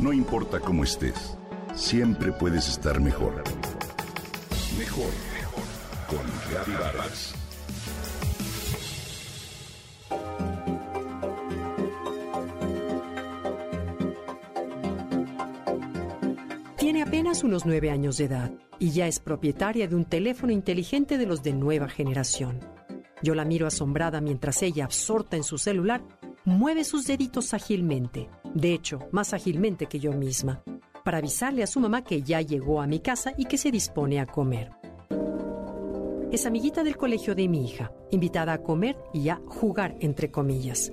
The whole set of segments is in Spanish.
No importa cómo estés, siempre puedes estar mejor. Mejor, mejor. Con Reavivadas. Tiene apenas unos nueve años de edad y ya es propietaria de un teléfono inteligente de los de nueva generación. Yo la miro asombrada mientras ella, absorta en su celular, mueve sus deditos ágilmente, de hecho, más ágilmente que yo misma, para avisarle a su mamá que ya llegó a mi casa y que se dispone a comer. Es amiguita del colegio de mi hija, invitada a comer y a jugar, entre comillas.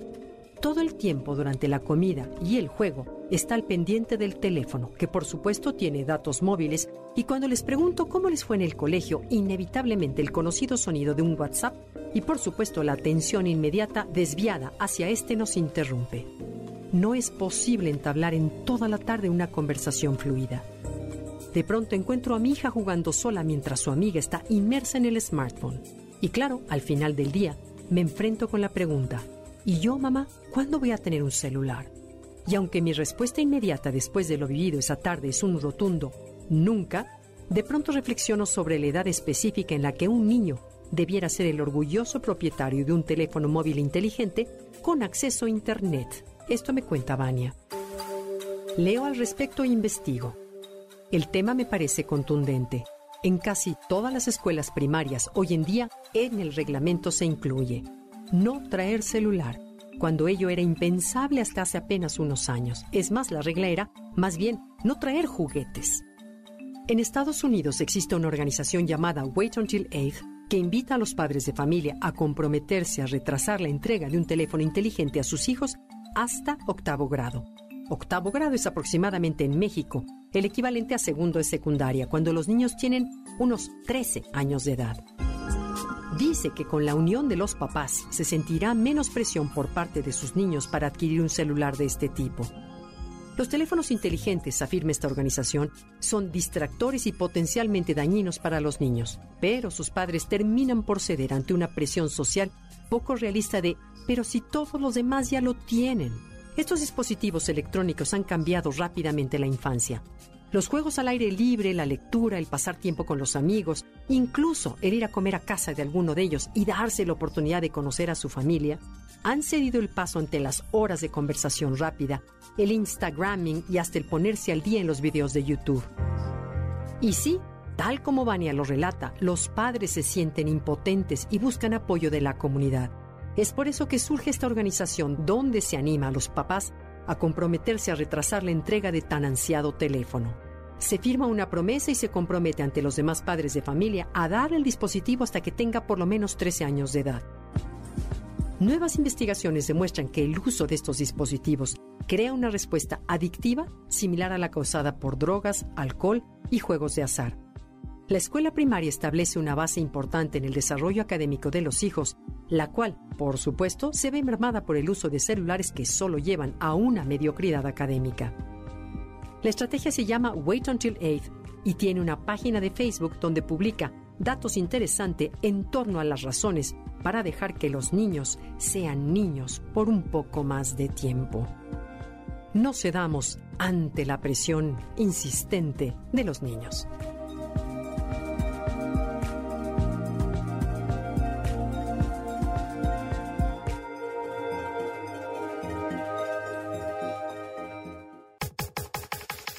Todo el tiempo durante la comida y el juego está al pendiente del teléfono, que por supuesto tiene datos móviles, y cuando les pregunto cómo les fue en el colegio, inevitablemente el conocido sonido de un WhatsApp y por supuesto la atención inmediata desviada hacia este nos interrumpe. No es posible entablar en toda la tarde una conversación fluida. De pronto encuentro a mi hija jugando sola mientras su amiga está inmersa en el smartphone. Y claro, al final del día, me enfrento con la pregunta, ¿y yo, mamá, cuándo voy a tener un celular? Y aunque mi respuesta inmediata después de lo vivido esa tarde es un rotundo nunca, de pronto reflexiono sobre la edad específica en la que un niño debiera ser el orgulloso propietario de un teléfono móvil inteligente con acceso a Internet. Esto me cuenta Vania. Leo al respecto e investigo. El tema me parece contundente. En casi todas las escuelas primarias hoy en día en el reglamento se incluye no traer celular cuando ello era impensable hasta hace apenas unos años. Es más, la regla era, más bien, no traer juguetes. En Estados Unidos existe una organización llamada Wait Until Eighth que invita a los padres de familia a comprometerse a retrasar la entrega de un teléfono inteligente a sus hijos hasta octavo grado. Octavo grado es aproximadamente en México el equivalente a segundo de secundaria, cuando los niños tienen unos 13 años de edad. Dice que con la unión de los papás se sentirá menos presión por parte de sus niños para adquirir un celular de este tipo. Los teléfonos inteligentes, afirma esta organización, son distractores y potencialmente dañinos para los niños, pero sus padres terminan por ceder ante una presión social poco realista de, pero si todos los demás ya lo tienen. Estos dispositivos electrónicos han cambiado rápidamente la infancia. Los juegos al aire libre, la lectura, el pasar tiempo con los amigos, incluso el ir a comer a casa de alguno de ellos y darse la oportunidad de conocer a su familia, han cedido el paso ante las horas de conversación rápida, el Instagramming y hasta el ponerse al día en los videos de YouTube. Y sí, tal como Vania lo relata, los padres se sienten impotentes y buscan apoyo de la comunidad. Es por eso que surge esta organización donde se anima a los papás a comprometerse a retrasar la entrega de tan ansiado teléfono. Se firma una promesa y se compromete ante los demás padres de familia a dar el dispositivo hasta que tenga por lo menos 13 años de edad. Nuevas investigaciones demuestran que el uso de estos dispositivos crea una respuesta adictiva similar a la causada por drogas, alcohol y juegos de azar. La escuela primaria establece una base importante en el desarrollo académico de los hijos, la cual, por supuesto, se ve mermada por el uso de celulares que solo llevan a una mediocridad académica. La estrategia se llama Wait Until Eighth y tiene una página de Facebook donde publica datos interesantes en torno a las razones para dejar que los niños sean niños por un poco más de tiempo. No cedamos ante la presión insistente de los niños.